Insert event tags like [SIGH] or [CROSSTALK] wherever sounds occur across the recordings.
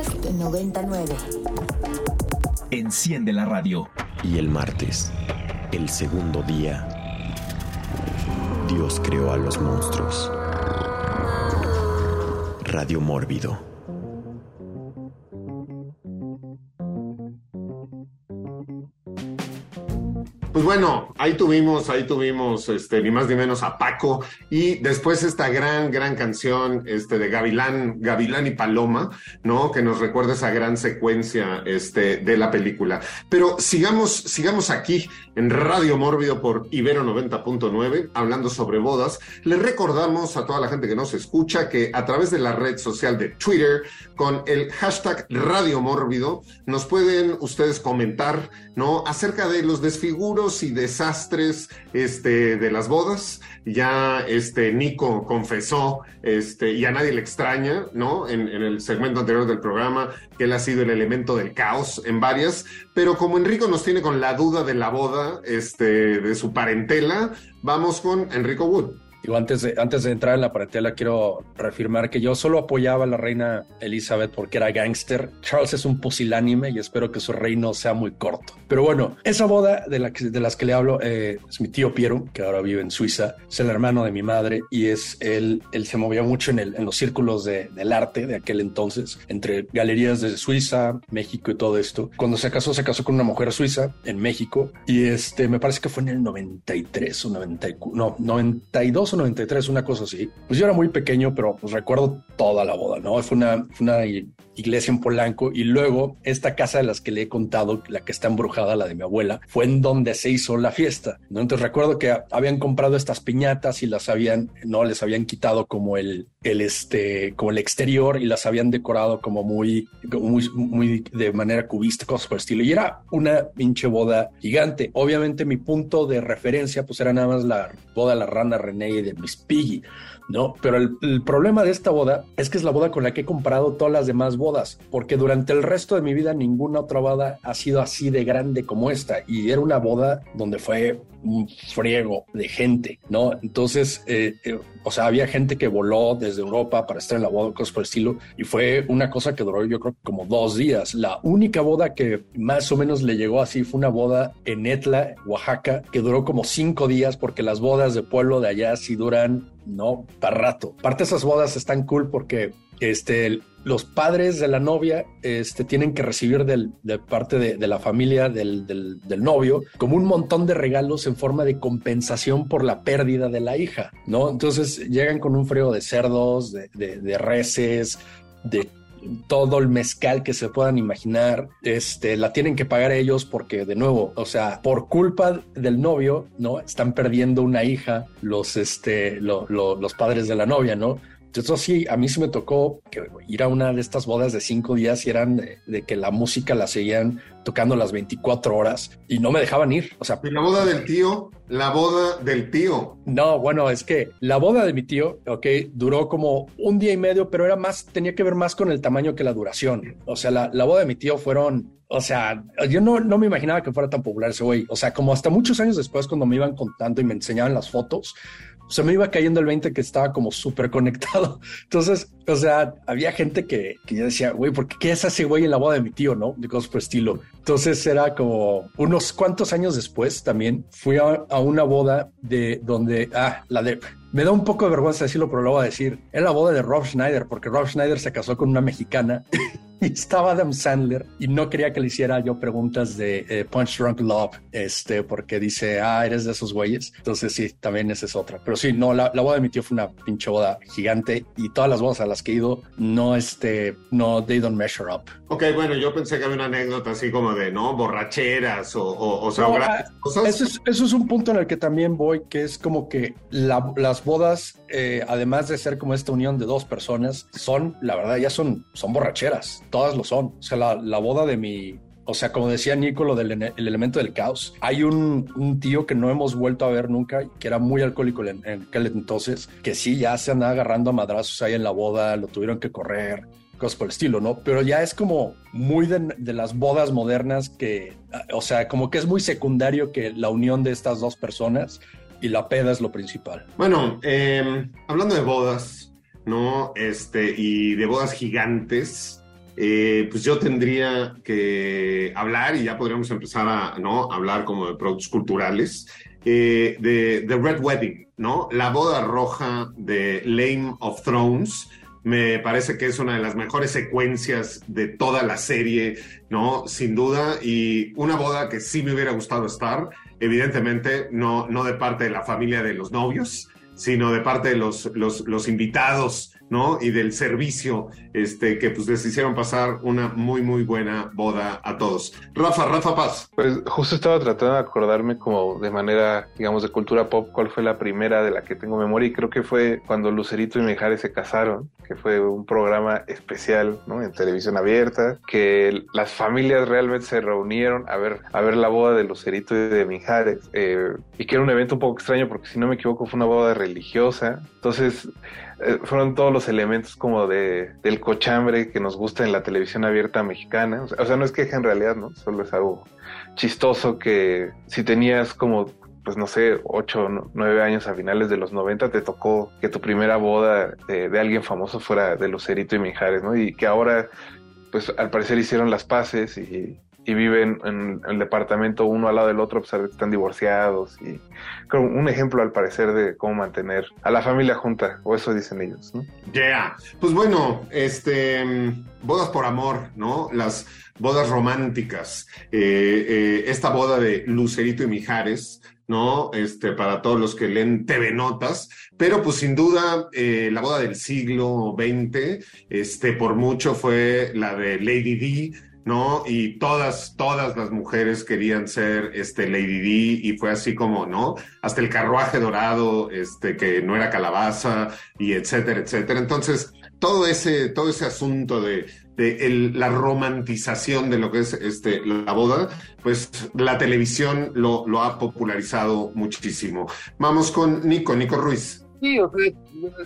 Podcast 99. Enciende la radio. Y el martes, el segundo día, Dios creó a los monstruos. Radio Mórbido. Pues bueno, ahí tuvimos, ahí tuvimos, este, ni más ni menos a Paco y después esta gran, gran canción, este, de Gavilán, Gavilán y Paloma, ¿no? Que nos recuerda esa gran secuencia, este, de la película. Pero sigamos, sigamos aquí en Radio Mórbido por Ibero 90.9, hablando sobre bodas. Les recordamos a toda la gente que nos escucha que a través de la red social de Twitter, con el hashtag Radio Mórbido, nos pueden ustedes comentar, ¿no? Acerca de los desfiguros y desastres este, de las bodas. Ya este, Nico confesó, este, y a nadie le extraña, ¿no? En, el segmento anterior del programa, que él ha sido el elemento del caos en varias, pero como Enrico nos tiene con la duda de la boda, este, de su parentela, vamos con Enrico Wood. Digo, antes de, antes de entrar en la parentela, quiero reafirmar que yo solo apoyaba a la reina Elizabeth porque era gángster. Charles es un pusilánime y espero que su reino sea muy corto. Pero bueno, esa boda de, la que, de las que le hablo eh, es mi tío Piero, que ahora vive en Suiza. Es el hermano de mi madre y es él, él se movía mucho en, el, en los círculos de, del arte de aquel entonces, entre galerías de Suiza, México y todo esto. Cuando se casó, se casó con una mujer suiza en México y este, me parece que fue en el 93 o 94, no, 92 o 93, una cosa así. Pues yo era muy pequeño, pero pues recuerdo toda la boda, ¿no? Fue una, fue una iglesia en Polanco y luego esta casa de las que le he contado, la que está embrujada, la de mi abuela, fue en donde se hizo la fiesta. ¿no? Entonces recuerdo que habían comprado estas piñatas y las habían, no, les habían quitado como el, el este, como el exterior y las habían decorado como muy, muy, muy de manera cubista, cosas por el estilo. Y era una pinche boda gigante. Obviamente mi punto de referencia pues era nada más la boda de la rana René de Miss Piggy. ¿no? Pero el, problema de esta boda es que es la boda con la que he comprado todas las demás bodas, porque durante el resto de mi vida ninguna otra boda ha sido así de grande como esta. Y era una boda donde fue un friego de gente, ¿no? Entonces, eh, eh, o sea, había gente que voló desde Europa para estar en la boda, cosas por el estilo, y fue una cosa que duró yo creo como dos días. La única boda que más o menos le llegó así fue una boda en Etla, Oaxaca, que duró como cinco días, porque las bodas de pueblo de allá sí duran, no, para rato. Parte de esas bodas están cool porque este, los padres de la novia este, tienen que recibir del, de parte de, la familia del, del, del, novio como un montón de regalos en forma de compensación por la pérdida de la hija, ¿no? Entonces llegan con un frío de cerdos, de, de, de reses, de todo el mezcal que se puedan imaginar, este, la tienen que pagar ellos porque de nuevo, o sea, por culpa del novio, ¿no? Están perdiendo una hija los, este, lo, lo, los padres de la novia, ¿no? Entonces sí, a mí sí me tocó ir a una de estas bodas de cinco días y eran de, de, que la música la seguían tocando las 24 horas y no me dejaban ir. O sea, ¿Y la boda del tío, la boda del tío. No, bueno, es que la boda de mi tío, ok, duró como un día y medio, pero era más, tenía que ver más con el tamaño que la duración. O sea, la, la boda de mi tío fueron o sea, yo no, no me imaginaba que fuera tan popular ese güey. O sea, como hasta muchos años después, cuando me iban contando y me enseñaban las fotos, se me iba cayendo el 20 que estaba como súper conectado. [LAUGHS] Entonces, o sea, había gente que, que decía, güey, ¿por qué, qué es ese güey en la boda de mi tío, no? De cosas por estilo. Entonces era como unos cuantos años después también fui a, a una boda de donde, ah, la de, me da un poco de vergüenza decirlo, pero lo voy a decir. Era la boda de Rob Schneider, porque Rob Schneider se casó con una mexicana [LAUGHS] [LAUGHS] estaba Adam Sandler y no quería que le hiciera yo preguntas de eh, Punch Drunk Love, este, porque dice, ah, eres de esos güeyes. Entonces sí, también esa es otra. Pero sí, no, la, la boda de mi tío fue una pinche boda gigante y todas las bodas a las que he ido, no, este, no, they don't measure up. Ok, bueno, yo pensé que había una anécdota así como de, ¿no? Borracheras o, o, o sea, no, cosas. Eso es, eso es un punto en el que también voy, que es como que la, las bodas, eh, además de ser como esta unión de dos personas, son, la verdad, ya son, son borracheras. Todas lo son. O sea, la, la boda de mi, o sea, como decía Nico, lo del el elemento del caos. Hay un, un, tío que no hemos vuelto a ver nunca, que era muy alcohólico en, en aquel entonces, que sí, ya se andaba agarrando a madrazos ahí en la boda, lo tuvieron que correr, cosas por el estilo, ¿no? Pero ya es como muy de, de, las bodas modernas que, o sea, como que es muy secundario que la unión de estas dos personas y la peda es lo principal. Bueno, eh, hablando de bodas, ¿no? Este, y de bodas gigantes, eh, pues yo tendría que hablar y ya podríamos empezar a ¿no? hablar como de productos culturales. Eh, de The Red Wedding, ¿no? La boda roja de Lame of Thrones. Me parece que es una de las mejores secuencias de toda la serie, ¿no? Sin duda. Y una boda que sí me hubiera gustado estar, evidentemente, no, no de parte de la familia de los novios, sino de parte de los, los, los invitados ¿no? Y del servicio, este, que pues les hicieron pasar una muy, muy buena boda a todos. Rafa, Rafa Paz. Pues justo estaba tratando de acordarme como de manera, digamos, de cultura pop, cuál fue la primera de la que tengo memoria y creo que fue cuando Lucerito y Mijares se casaron, que fue un programa especial, ¿no? En televisión abierta, que las familias realmente se reunieron a ver, a ver la boda de Lucerito y de Mijares, eh, y que era un evento un poco extraño porque si no me equivoco fue una boda religiosa, entonces eh, fueron todos los elementos como de, del cochambre que nos gusta en la televisión abierta mexicana. O sea, no es queja en realidad, ¿no? Solo es algo chistoso que si tenías como, pues no sé, ocho, nueve años a finales de los 90, te tocó que tu primera boda de, de alguien famoso fuera de Lucerito y Mijares, ¿no? Y que ahora, pues al parecer hicieron las paces y y viven en, el departamento uno al lado del otro, pues están divorciados y creo un ejemplo al parecer de cómo mantener a la familia junta, o eso dicen ellos. ¿no? Yeah. Pues bueno, este bodas por amor, ¿no? Las bodas románticas. Eh, eh, esta boda de Lucerito y Mijares, ¿no? Este, para todos los que leen TV Notas, pero pues sin duda eh, la boda del siglo XX, este, por mucho fue la de Lady D, ¿no? Y todas, todas las mujeres querían ser este Lady D y fue así como, ¿no? Hasta el carruaje dorado, este, que no era calabaza y etcétera, etcétera. Entonces, todo ese, todo ese asunto de, de la romantización de lo que es este, la boda, pues la televisión lo, ha popularizado muchísimo. Vamos con Nico, Nico Ruiz. Sí, o sea,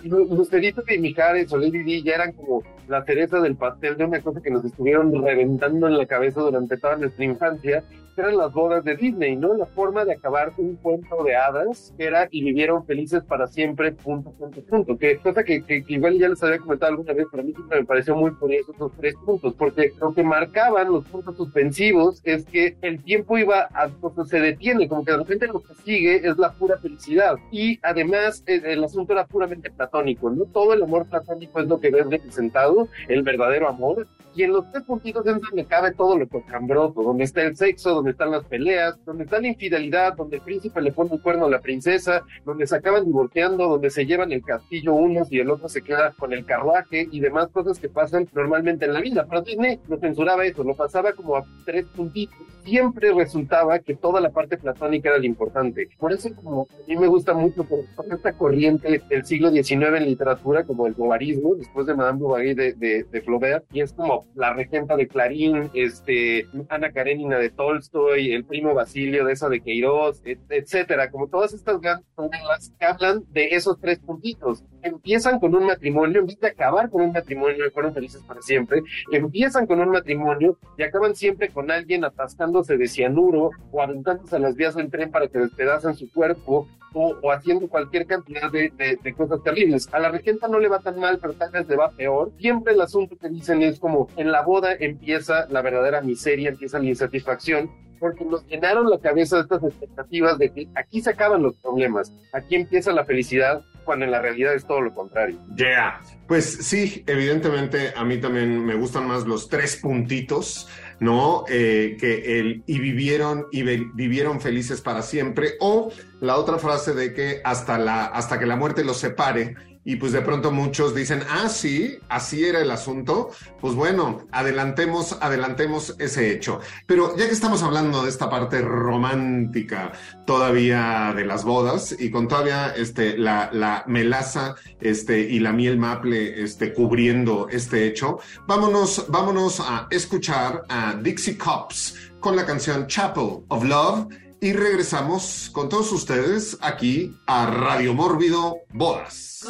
Lucerito y Mijares o Lady D ya eran como la cereza del pastel de una cosa que nos estuvieron reventando en la cabeza durante toda nuestra infancia eran las bodas de Disney, ¿no? La forma de acabar un cuento de hadas era y vivieron felices para siempre, punto, punto, punto. Que cosa que, que, igual ya les había comentado alguna vez, para mí siempre me pareció muy curioso esos tres puntos, porque lo que marcaban los puntos suspensivos es que el tiempo iba a, pues, se detiene, como que de repente lo que sigue es la pura felicidad. Y además el, el asunto era puramente platónico, ¿no? Todo el amor platónico es lo que ves representado, el verdadero amor, y en los tres puntitos es donde cabe todo lo cambroso, donde está el sexo, donde están las peleas, donde está la infidelidad, donde el príncipe le pone un cuerno a la princesa, donde se acaban divorciando, donde se llevan el castillo unos y el otro se queda con el carruaje y demás cosas que pasan normalmente en la vida. Pero Disney no censuraba eso, lo pasaba como a tres puntitos. Siempre resultaba que toda la parte platónica era lo importante. Por eso como a mí me gusta mucho por esta corriente del siglo XIX en literatura, como el bovarismo, después de Madame Bovary de, de, de Flaubert, y es como la regenta de Clarín, este, Ana Karenina de Tolstoy, el primo Basilio de esa de Queiroz, etcétera, como todas estas novelas que hablan de esos tres puntitos. Empiezan con un matrimonio, en vez de acabar con un matrimonio y fueron felices para siempre, empiezan con un matrimonio y acaban siempre con alguien atascándose de cianuro o aventándose a las vías del tren para que despedazan su cuerpo o, haciendo cualquier cantidad de, de, cosas terribles. A la regenta no le va tan mal, pero tal vez le va peor. Siempre el asunto que dicen es como en la boda empieza la verdadera miseria, empieza la insatisfacción, porque nos llenaron la cabeza de estas expectativas de que aquí se acaban los problemas, aquí empieza la felicidad, cuando en la realidad es todo lo contrario. Yeah, pues sí, evidentemente a mí también me gustan más los tres puntitos ¿no? Eh, que el y vivieron y vivieron felices para siempre o la otra frase de que hasta la hasta que la muerte los separe y pues de pronto muchos dicen, ah, sí, así era el asunto, pues bueno, adelantemos, adelantemos ese hecho. Pero ya que estamos hablando de esta parte romántica todavía de las bodas y con todavía este, la, la melaza este, y la miel maple este, cubriendo este hecho, vámonos, vámonos a escuchar a Dixie Cops con la canción Chapel of Love y regresamos con todos ustedes aquí a Radio Mórbido Bodas.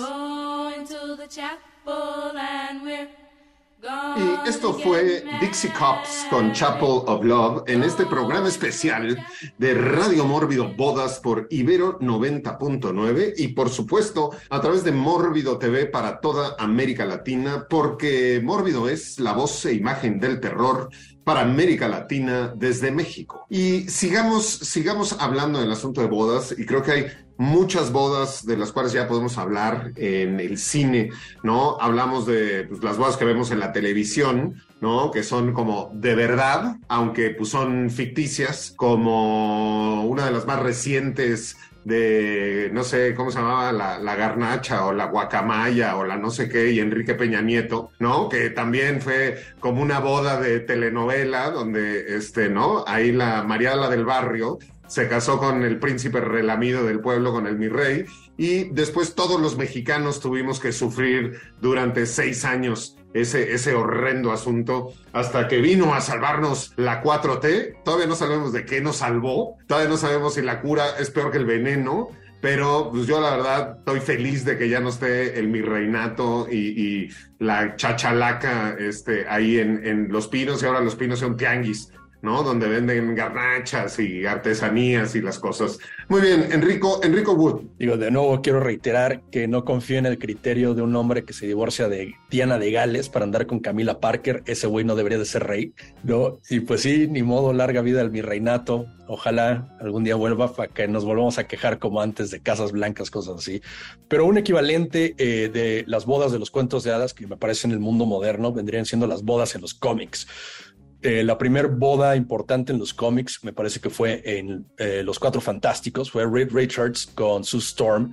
Y Esto fue Dixie Cops con Chapel of Love en este programa especial de Radio Mórbido Bodas por Ibero 90.9 y por supuesto a través de Mórbido TV para toda América Latina porque Mórbido es la voz e imagen del terror para América Latina desde México. Y sigamos, sigamos hablando del asunto de bodas y creo que hay muchas bodas de las cuales ya podemos hablar en el cine, ¿no? Hablamos de pues, las bodas que vemos en la televisión, ¿no? Que son como de verdad, aunque pues son ficticias, como una de las más recientes de, no sé, ¿cómo se llamaba? La, la, garnacha o la guacamaya o la no sé qué, y Enrique Peña Nieto, ¿no? Que también fue como una boda de telenovela donde, este, ¿no? Ahí la Mariala del Barrio se casó con el príncipe relamido del pueblo, con el mi rey, y después todos los mexicanos tuvimos que sufrir durante seis años ese, ese horrendo asunto hasta que vino a salvarnos la 4T. Todavía no sabemos de qué nos salvó, todavía no sabemos si la cura es peor que el veneno. Pero pues yo la verdad estoy feliz de que ya no esté el mi reinato y, la chachalaca este, ahí en, en Los Pinos y ahora Los Pinos son tianguis ¿no? Donde venden garnachas y artesanías y las cosas. Muy bien, Enrico, Enrico Wood. Digo, de nuevo quiero reiterar que no confío en el criterio de un hombre que se divorcia de Diana de Gales para andar con Camila Parker. Ese güey no debería de ser rey, ¿no? Y pues sí, ni modo, larga vida al mi reinato. Ojalá algún día vuelva para que nos volvamos a quejar como antes de casas blancas, cosas así. Pero un equivalente eh, de las bodas de los cuentos de hadas que me parece en el mundo moderno vendrían siendo las bodas en los cómics. Eh, la primera boda importante en los cómics me parece que fue en eh, Los Cuatro Fantásticos, fue Reed Richards con Sue Storm.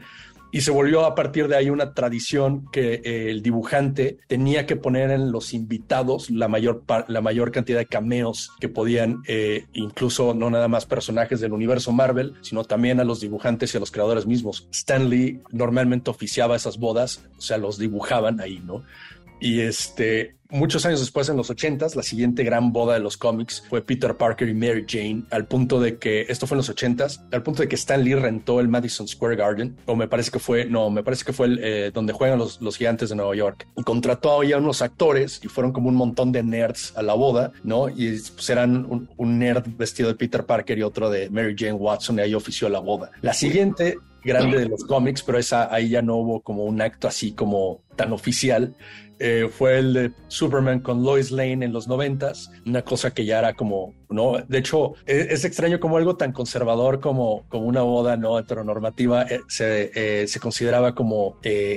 Y se volvió a partir de ahí una tradición que eh, el dibujante tenía que poner en los invitados la mayor, la mayor cantidad de cameos que podían, incluso no nada más personajes del universo Marvel, sino también a los dibujantes y a los creadores mismos. Stan Lee normalmente oficiaba esas bodas, o sea, los dibujaban ahí, ¿no? Y este, muchos años después, en los 80s, la siguiente gran boda de los cómics fue Peter Parker y Mary Jane, al punto de que, esto fue en los 80s, al punto de que Stan Lee rentó el Madison Square Garden, o me parece que fue, no, me parece que fue el, eh, donde juegan los, los, gigantes de Nueva York, y contrató a unos actores y fueron como un montón de nerds a la boda, ¿no? Y pues un, un nerd vestido de Peter Parker y otro de Mary Jane Watson, y ahí ofició la boda. La siguiente grande de los cómics, pero esa ahí ya no hubo como un acto así como tan oficial. Eh, fue el de Superman con Lois Lane en los noventas, una cosa que ya era como, ¿no? De hecho, es, es, extraño como algo tan conservador como, como una boda no heteronormativa eh, se, eh, se, consideraba como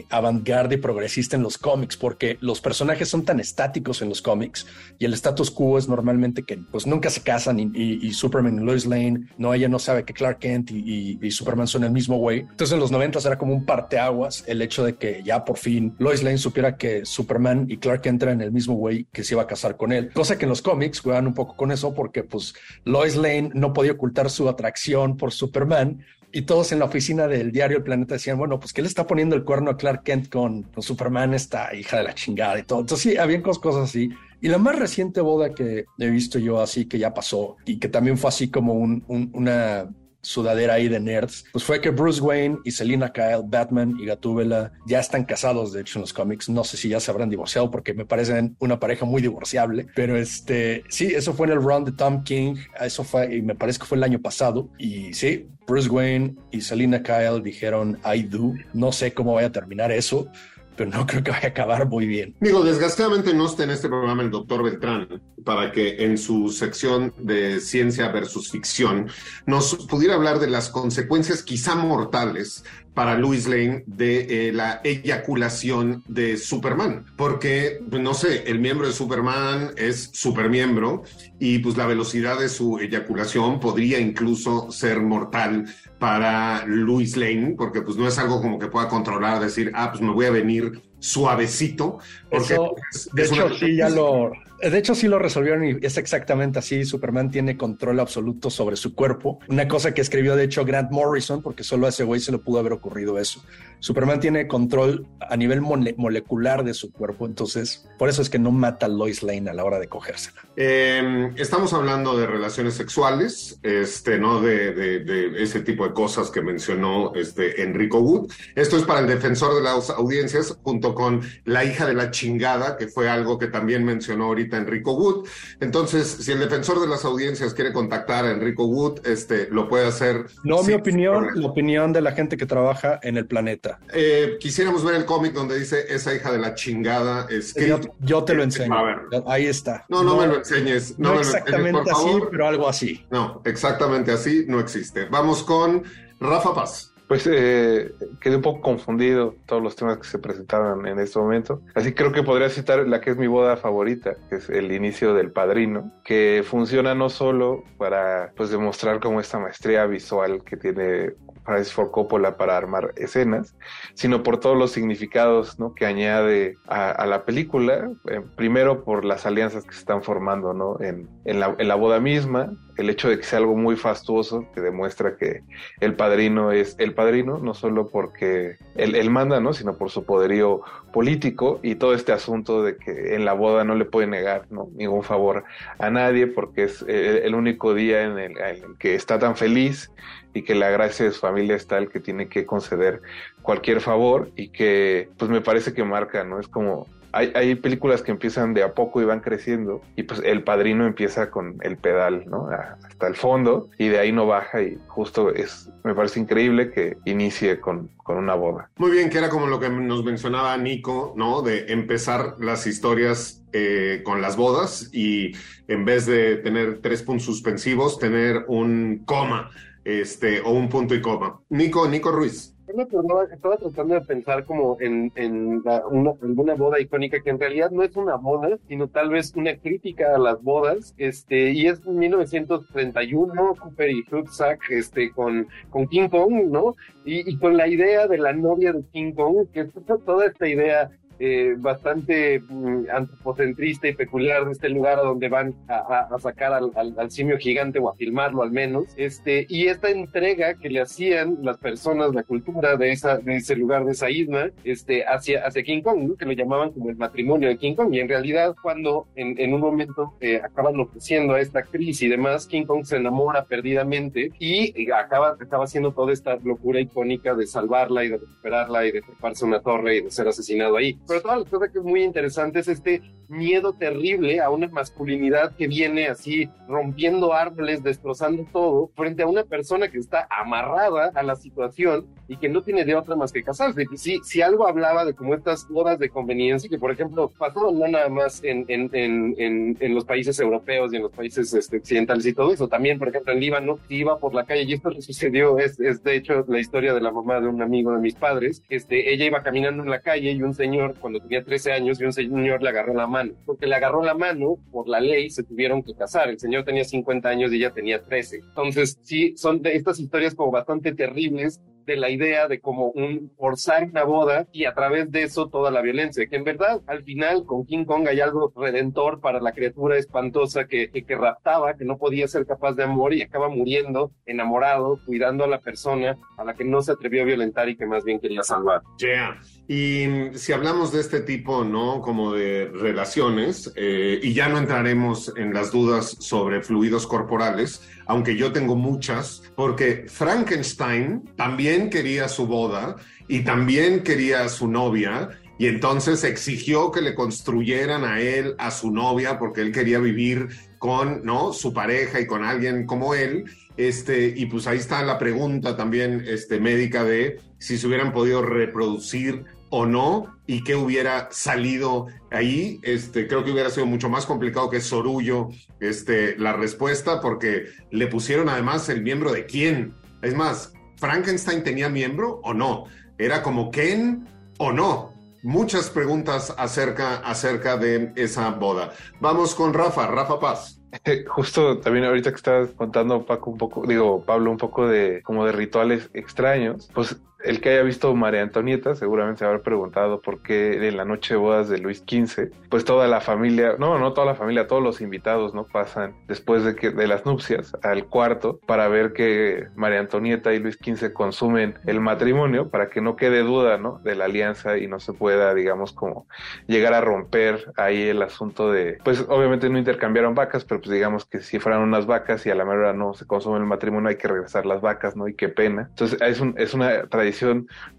avant-garde y progresista en los cómics, porque los personajes son tan estáticos en los cómics y el status quo es normalmente que pues nunca se casan y Superman y Lois Lane, no, ella no sabe que Clark Kent y, y Superman son el mismo güey. Entonces en los noventas era como un parteaguas el hecho de que ya por fin Lois Lane supiera que Superman y Clark entran en el mismo güey que se iba a casar con él. Cosa que en los cómics juegan un poco con eso porque pues Lois Lane no podía ocultar su atracción por Superman y todos en la oficina del diario El Planeta decían, bueno, pues que le está poniendo el cuerno a Clark Kent con, Superman, esta hija de la chingada y todo. Entonces sí, habían cosas así. Y la más reciente boda que he visto yo así, que ya pasó y que también fue así como un, un, una sudadera ahí de nerds, pues fue que Bruce Wayne y Selina Kyle, Batman y Gatúbela ya están casados, de hecho, en los cómics. No sé si ya se habrán divorciado porque me parecen una pareja muy divorciable, pero este, sí, eso fue en el run de Tom King, eso fue, y me parece que fue el año pasado, y sí, Bruce Wayne y Selina Kyle dijeron I do. No sé cómo vaya a terminar eso, pero no creo que vaya a acabar muy bien. Digo, desgraciadamente no está en este programa el doctor Beltrán para que en su sección de ciencia versus ficción nos pudiera hablar de las consecuencias quizá mortales para Louis Lane de eh, la eyaculación de Superman, porque, no sé, el miembro de Superman es supermiembro y pues la velocidad de su eyaculación podría incluso ser mortal para Louis Lane, porque pues no es algo como que pueda controlar, decir, ah, pues me voy a venir suavecito. Porque Eso, es, de es hecho, una- sí, ya lo. De hecho, sí lo resolvieron y es exactamente así. Superman tiene control absoluto sobre su cuerpo. Una cosa que escribió, de hecho, Grant Morrison, porque solo a ese güey se le pudo haber ocurrido eso. Superman tiene control a nivel mole- molecular de su cuerpo, entonces por eso es que no mata a Lois Lane a la hora de cogérsela. Eh, estamos hablando de relaciones sexuales, este, ¿no? De ese tipo de cosas que mencionó este Enrico Wood. Esto es para el defensor de las audiencias, junto con la hija de la chingada, que fue algo que también mencionó ahorita ahorita Enrico Wood. Entonces, si el defensor de las audiencias quiere contactar a Enrico Wood, este, lo puede hacer. No mi opinión, la opinión de la gente que trabaja en el planeta. Eh, quisiéramos ver el cómic donde dice esa hija de la chingada es Yo, yo, te lo enseño. A ver. Ahí está. No, no, me lo enseñes. No, no exactamente así, pero algo así. No, exactamente así no existe. Vamos con Rafa Paz. Pues eh, quedé un poco confundido todos los temas que se presentaron en este momento. Así creo que podría citar la que es mi boda favorita, que es el inicio del padrino, que funciona no solo para pues demostrar como esta maestría visual que tiene Francis Ford Coppola para armar escenas, sino por todos los significados que añade a, la película. Eh, primero por las alianzas que se están formando ¿no? en, la, boda misma, el hecho de que sea algo muy fastuoso, que demuestra que el padrino es el padrino, no solo porque él, manda, ¿no? sino por su poderío político y todo este asunto de que en la boda no le puede negar ningún favor a nadie porque es el, único día en el que está tan feliz y que la gracia de su familia es tal que tiene que conceder cualquier favor y que pues me parece que marca, ¿no? Es como hay, hay, películas que empiezan de a poco y van creciendo y pues el padrino empieza con el pedal, ¿no? Hasta el fondo y de ahí no baja y justo es, me parece increíble que inicie con, con una boda. Muy bien, que era como lo que nos mencionaba Nico, ¿no? De empezar las historias eh, con las bodas y en vez de tener tres puntos suspensivos, tener un coma este, o un punto y coma. Nico, Nico Ruiz. estaba, tratando de pensar como en, en una, alguna boda icónica que en realidad no es una boda, sino tal vez una crítica a las bodas, este, y es 1931, Cooper y Hudsack, este, con, con King Kong, ¿no? Y, y, con la idea de la novia de King Kong, que es toda esta idea eh, bastante mm, antropocentrista y peculiar de este lugar a donde van a, sacar al, simio gigante o a filmarlo al menos. Este, y esta entrega que le hacían las personas, la cultura de, esa, de ese lugar, de esa isla, este, hacia, hacia King Kong, que lo llamaban como el matrimonio de King Kong. Y en realidad, cuando en, en un momento eh, acaban ofreciendo a esta crisis y demás, King Kong se enamora perdidamente y acaba, acaba haciendo toda esta locura icónica de salvarla y de recuperarla y de treparse una torre y de ser asesinado ahí. Pero toda la cosa que es muy interesante es este miedo terrible a una masculinidad que viene así rompiendo árboles, destrozando todo, frente a una persona que está amarrada a la situación y que no tiene de otra más que casarse. Si, si algo hablaba de como estas bodas de conveniencia, que por ejemplo pasaron no nada más en, en, en, en, los países europeos y en los países este, occidentales y todo eso, también por ejemplo en Líbano, si iba por la calle y esto [LAUGHS] sucedió, es, es de hecho la historia de la mamá de un amigo de mis padres, este, ella iba caminando en la calle y un señor cuando tenía 13 años y un señor le agarró la mano, porque le agarró la mano, por la ley se tuvieron que casar, el señor tenía 50 años y ella tenía 13. Entonces, sí, son de estas historias como bastante terribles de la idea de como un forzar una boda y a través de eso toda la violencia, que en verdad al final con King Kong hay algo redentor para la criatura espantosa que, que, raptaba, que no podía ser capaz de amor y acaba muriendo enamorado, cuidando a la persona a la que no se atrevió a violentar y que más bien quería salvar. Yeah. Y si hablamos de este tipo, ¿no? Como de relaciones, eh, y ya no entraremos en las dudas sobre fluidos corporales, aunque yo tengo muchas, porque Frankenstein también quería su boda y también quería su novia, y entonces exigió que le construyeran a él, a su novia, porque él quería vivir con, ¿no? Su pareja y con alguien como él. Este, y pues ahí está la pregunta también este, médica de si se hubieran podido reproducir o no y qué hubiera salido ahí. Este, creo que hubiera sido mucho más complicado que Sorullo este, la respuesta porque le pusieron además el miembro de quién. Es más, ¿Frankenstein tenía miembro o no? ¿Era como Ken o no? Muchas preguntas acerca, acerca de esa boda. Vamos con Rafa, Rafa Paz. Justo también ahorita que estás contando Paco un poco, digo Pablo un poco de como de rituales extraños, pues el que haya visto María Antonieta seguramente se habrá preguntado por qué en la noche de bodas de Luis XV, pues toda la familia, no, no toda la familia, todos los invitados, ¿no? Pasan después de que de las nupcias al cuarto para ver que María Antonieta y Luis XV consumen el matrimonio para que no quede duda, ¿no? De la alianza y no se pueda, digamos, como llegar a romper ahí el asunto de, pues obviamente no intercambiaron vacas, pero pues digamos que si fueran unas vacas y a la mera no se consume el matrimonio hay que regresar las vacas, ¿no? Y qué pena. Entonces es, un, es una tradición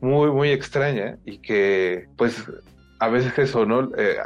muy, muy extraña y que pues a veces eso, ¿no? Eh,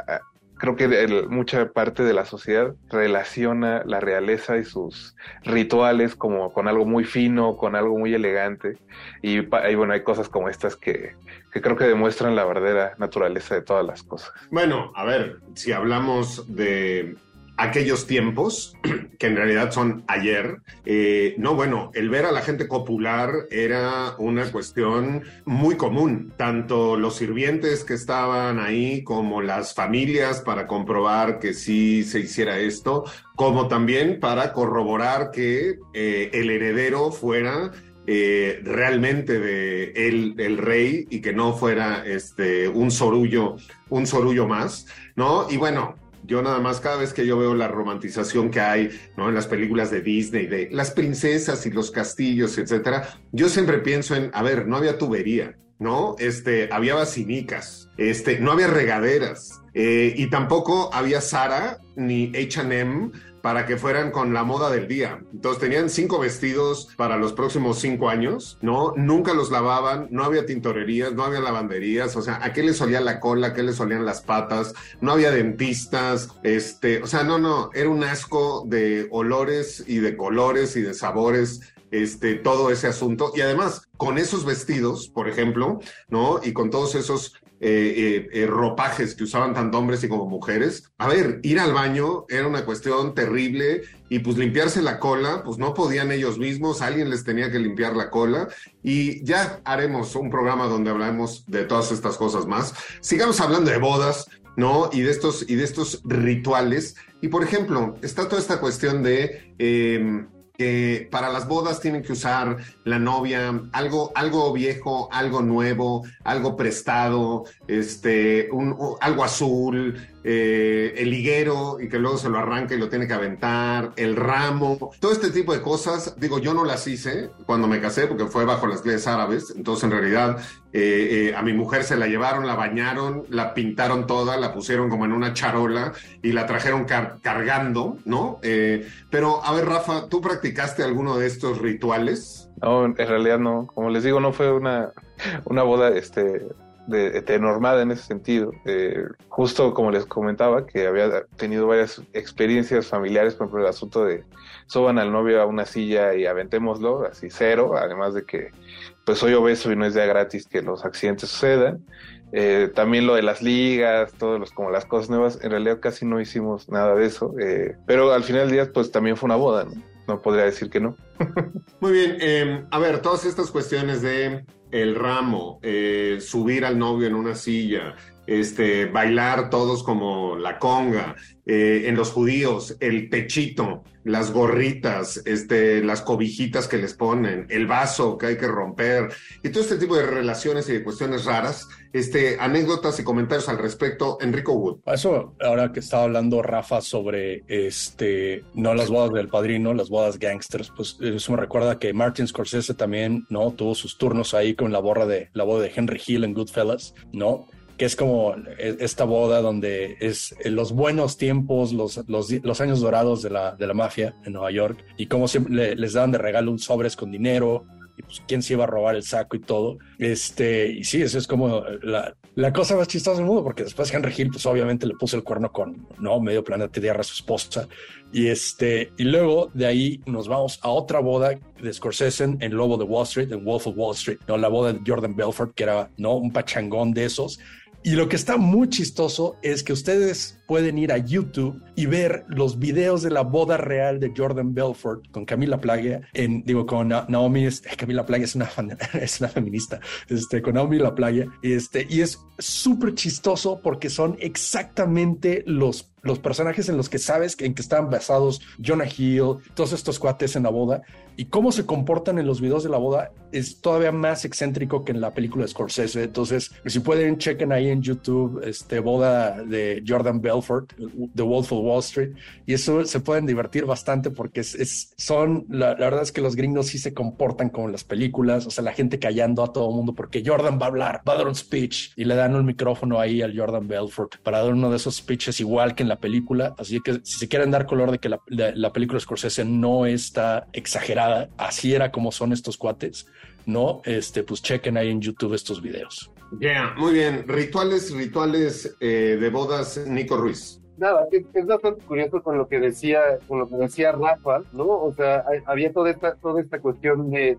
creo que mucha parte de la sociedad relaciona la realeza y sus rituales como con algo muy fino, con algo muy elegante. Y, y bueno, hay cosas como estas que, que creo que demuestran la verdadera naturaleza de todas las cosas. Bueno, a ver, si hablamos de aquellos tiempos, [CLEARS THROAT] que en realidad son ayer, eh, no, bueno, el ver a la gente copular era una cuestión muy común, tanto los sirvientes que estaban ahí como las familias para comprobar que sí se hiciera esto, como también para corroborar que eh, el heredero fuera eh, realmente de el, el, rey y que no fuera este un sorullo, un sorullo más, ¿no? Y bueno, yo nada más, cada vez que yo veo la romantización que hay ¿no? en las películas de Disney, de las princesas y los castillos, etcétera, yo siempre pienso en, a ver, no había tubería, ¿no? Este, había basinicas, este, no había regaderas, eh, y tampoco había Sara ni HM para que fueran con la moda del día. Entonces tenían cinco vestidos para los próximos cinco años, ¿no? Nunca los lavaban, no había tintorerías, no había lavanderías, o sea, ¿a qué les olía la cola? ¿A qué les olían las patas? No había dentistas, este, o sea, no, no, era un asco de olores y de colores y de sabores este, todo ese asunto. Y además, con esos vestidos, por ejemplo, ¿no? Y con todos esos eh, eh, eh, ropajes que usaban tanto hombres y como mujeres. A ver, ir al baño era una cuestión terrible y pues limpiarse la cola, pues no podían ellos mismos, alguien les tenía que limpiar la cola y ya haremos un programa donde hablamos de todas estas cosas más. Sigamos hablando de bodas, ¿no? Y de estos, y de estos rituales. Y por ejemplo, está toda esta cuestión de em, que para las bodas tienen que usar la novia algo, algo viejo, algo nuevo, algo prestado, este, un, algo azul, eh, el higuero y que luego se lo arranca y lo tiene que aventar, el ramo, todo este tipo de cosas. Digo, yo no las hice cuando me casé porque fue bajo las leyes árabes, entonces en realidad eh, eh, a mi mujer se la llevaron, la bañaron, la pintaron toda, la pusieron como en una charola y la trajeron cargando, ¿no? pero a ver, Rafa, ¿tú practicaste alguno de estos rituales? No, en realidad no. Como les digo, no fue una, una boda este, de, normada en ese sentido. Eh, justo como les comentaba, que había tenido varias experiencias familiares, por ejemplo, el asunto de suban al novio a una silla y aventémoslo, así cero, además de que pues soy obeso y no es ya gratis que los accidentes sucedan. Eh, también lo de las ligas, todos los como las cosas nuevas, en realidad casi no hicimos nada de eso, eh, pero al final del día pues también fue una boda, ¿no? No podría decir que no. Muy bien, em, a ver, todas estas cuestiones de el ramo, eh, subir al novio en una silla, este, bailar todos como la conga, eh, en los judíos, el pechito, las gorritas, este, las cobijitas que les ponen, el vaso que hay que romper, y todo este tipo de relaciones y de cuestiones raras, este, anécdotas y comentarios al respecto, Enrico Wood. Eso, ahora que estaba hablando Rafa sobre, este, no las bodas del padrino, las bodas gangsters, pues eso me recuerda que Martin Scorsese también, ¿no? Tuvo sus turnos ahí con la, borra de, la boda de Henry Hill en Goodfellas, ¿no? Que es como e, esta boda donde es los buenos tiempos, los, los, años dorados de la, de la mafia en Nueva York y como siempre les daban de regalo un sobres con dinero y pues quién se iba a robar el saco y todo. Este, y sí, eso es como la, la cosa más chistosa del mundo porque después Henry Hill pues obviamente le puso el cuerno con, no, medio planeta Tierra a su esposa y este, y luego de ahí nos vamos a otra boda de Scorsese en Lobo de Wall Street, en Wolf of Wall Street, ¿no? La boda de Jordan Belfort, que era, ¿no? Un pachangón de esos y lo que está muy chistoso es que ustedes pueden ir a YouTube y ver los videos de la boda real de Jordan Belfort con Camila Playa, en, digo, con Naomi, [LAUGHS] Camila Playa es una, [LAUGHS] es una feminista, este, con Naomi La Playa, este, y es súper chistoso porque son exactamente los los personajes en los que sabes en que están basados Jonah Hill, todos estos cuates en la boda y cómo se comportan en los videos de la boda es todavía más excéntrico que en la película de Scorsese. Entonces, si pueden, chequen ahí en YouTube este boda de Jordan Belfort, The Wolf of Wall Street, y eso se pueden divertir bastante porque es, son, la, verdad es que los gringos sí se comportan como en las películas, o sea, la gente callando a todo el mundo porque Jordan va a hablar, va a dar un speech y le dan un micrófono ahí al Jordan Belfort para dar uno de esos speeches igual que en la película. Así que si se quieren dar color de que la, película de Scorsese no está exagerada, así era como son estos cuates. no, este, pues chequen ahí en YouTube estos videos. Muy bien. Rituales, rituales eh, de bodas, Nico Ruiz nada, es, bastante curioso con lo que decía, con lo que decía Rafa, ¿no? O sea, había toda esta, toda esta cuestión de,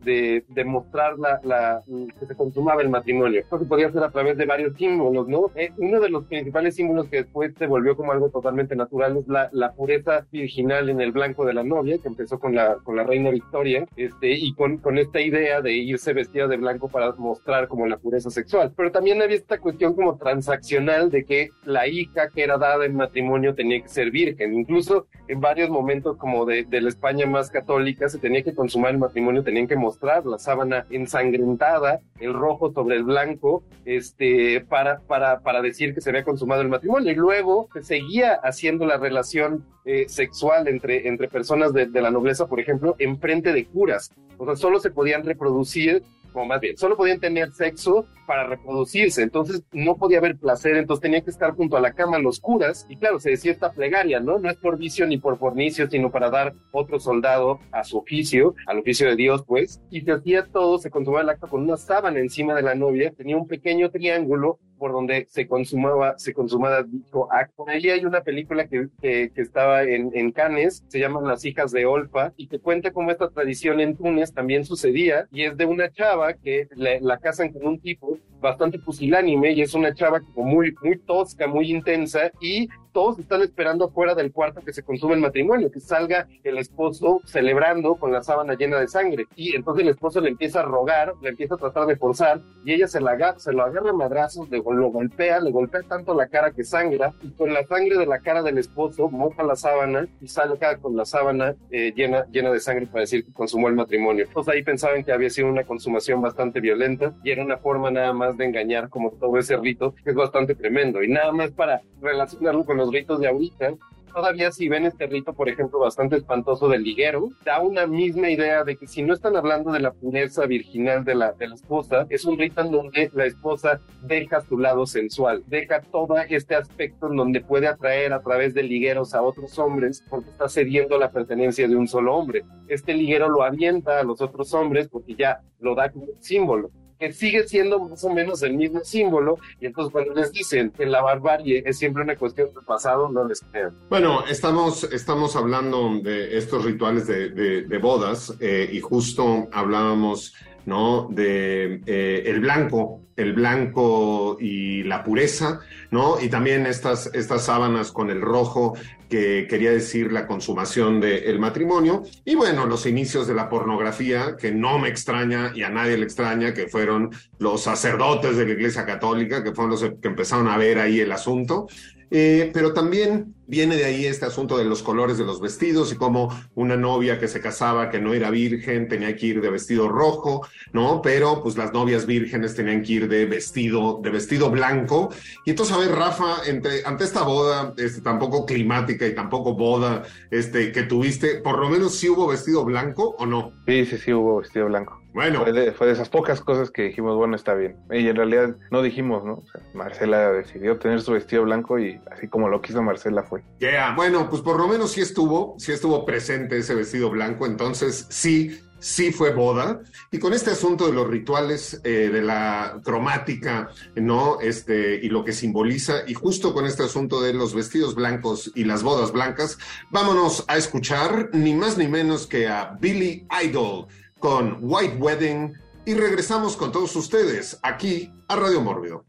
de, mostrar la, la, que se consumaba el matrimonio. Esto se podía hacer a través de varios símbolos, ¿no? Eh, uno de los principales símbolos que después se volvió como algo totalmente natural es la, la pureza virginal en el blanco de la novia, que empezó con la, con la reina Victoria, este, y con, con esta idea de irse vestida de blanco para mostrar como la pureza sexual. Pero también había esta cuestión como transaccional de que la hija que era dada en matrimonio tenía que ser virgen. Incluso en varios momentos como de, de, la España más católica se tenía que consumar el matrimonio, tenían que mostrar la sábana ensangrentada, el rojo sobre el blanco, este, para, para, para decir que se había consumado el matrimonio. Y luego se seguía haciendo la relación eh, sexual entre, entre personas de, de la nobleza, por ejemplo, en frente de curas. O sea, solo se podían reproducir como más bien, solo podían tener sexo para reproducirse, entonces no podía haber placer, entonces tenía que estar junto a la cama los curas, y claro, se decía esta plegaria, ¿no? No es por vicio ni por fornicio, sino para dar otro soldado a su oficio, al oficio de Dios, pues, y se hacía todo, se consumaba el acto con una sábana encima de la novia, tenía un pequeño triángulo por donde se consumaba, se consumaba dicho acto. Ahí hay una película que, que, estaba en, en, Cannes, se llama Las hijas de Olfa, y que cuenta cómo esta tradición en Túnez también sucedía, y es de una chava que la casan con un tipo bastante pusilánime y es una chava como muy, muy tosca, muy intensa y todos están esperando afuera del cuarto que se consume el matrimonio, que salga el esposo celebrando con la sábana llena de sangre. Y entonces el esposo le empieza a rogar, le empieza a tratar de forzar y ella se, la, se lo agarra a madrazos, le, lo golpea, le golpea tanto la cara que sangra y con la sangre de la cara del esposo moja la sábana y salga con la sábana eh, llena, llena de sangre para decir que consumó el matrimonio. Entonces ahí pensaban que había sido una consumación bastante violenta y era una forma nada más de engañar como todo ese rito, que es bastante tremendo. Y nada más para relacionarlo con los ritos de ahorita, todavía si ven este rito, por ejemplo, bastante espantoso del liguero, da una misma idea de que si no están hablando de la pureza virginal de la, de la esposa, es un rito en donde la esposa deja su lado sensual, deja todo este aspecto en donde puede atraer a través de ligueros a otros hombres porque está cediendo la pertenencia de un solo hombre. Este liguero lo avienta a los otros hombres porque ya lo da como símbolo que sigue siendo más o menos el mismo símbolo, y entonces cuando les dicen que la barbarie es siempre una cuestión del pasado, no les crean. Bueno, estamos, estamos hablando de estos rituales de, de, bodas, eh, y justo hablábamos ¿no? De eh, el blanco, el blanco y la pureza, ¿no? Y también estas, estas sábanas con el rojo, que quería decir la consumación del matrimonio. Y bueno, los inicios de la pornografía, que no me extraña y a nadie le extraña, que fueron los sacerdotes de la Iglesia Católica, que fueron los que empezaron a ver ahí el asunto. Eh, pero también viene de ahí este asunto de los colores de los vestidos y cómo una novia que se casaba que no era virgen tenía que ir de vestido rojo, ¿no? Pero pues las novias vírgenes tenían que ir de vestido, de vestido blanco. Y entonces, a ver, Rafa, entre, ante esta boda, este, tampoco climática y tampoco boda, este, que tuviste, por lo menos sí hubo vestido blanco o no? Sí, sí, sí hubo vestido blanco. Bueno. Fue de, esas pocas cosas que dijimos, bueno, está bien. Y en realidad no dijimos, ¿no? O sea, Marcela decidió tener su vestido blanco y así como lo quiso Marcela fue. Ya, bueno, pues por lo menos sí estuvo, sí estuvo presente ese vestido blanco, entonces sí, sí fue boda. Y con este asunto de los rituales, eh, de la cromática, ¿no? Este, y lo que simboliza, y justo con este asunto de los vestidos blancos y las bodas blancas, vámonos a escuchar ni más ni menos que a Billy Idol con White Wedding y regresamos con todos ustedes aquí a Radio Mórbido.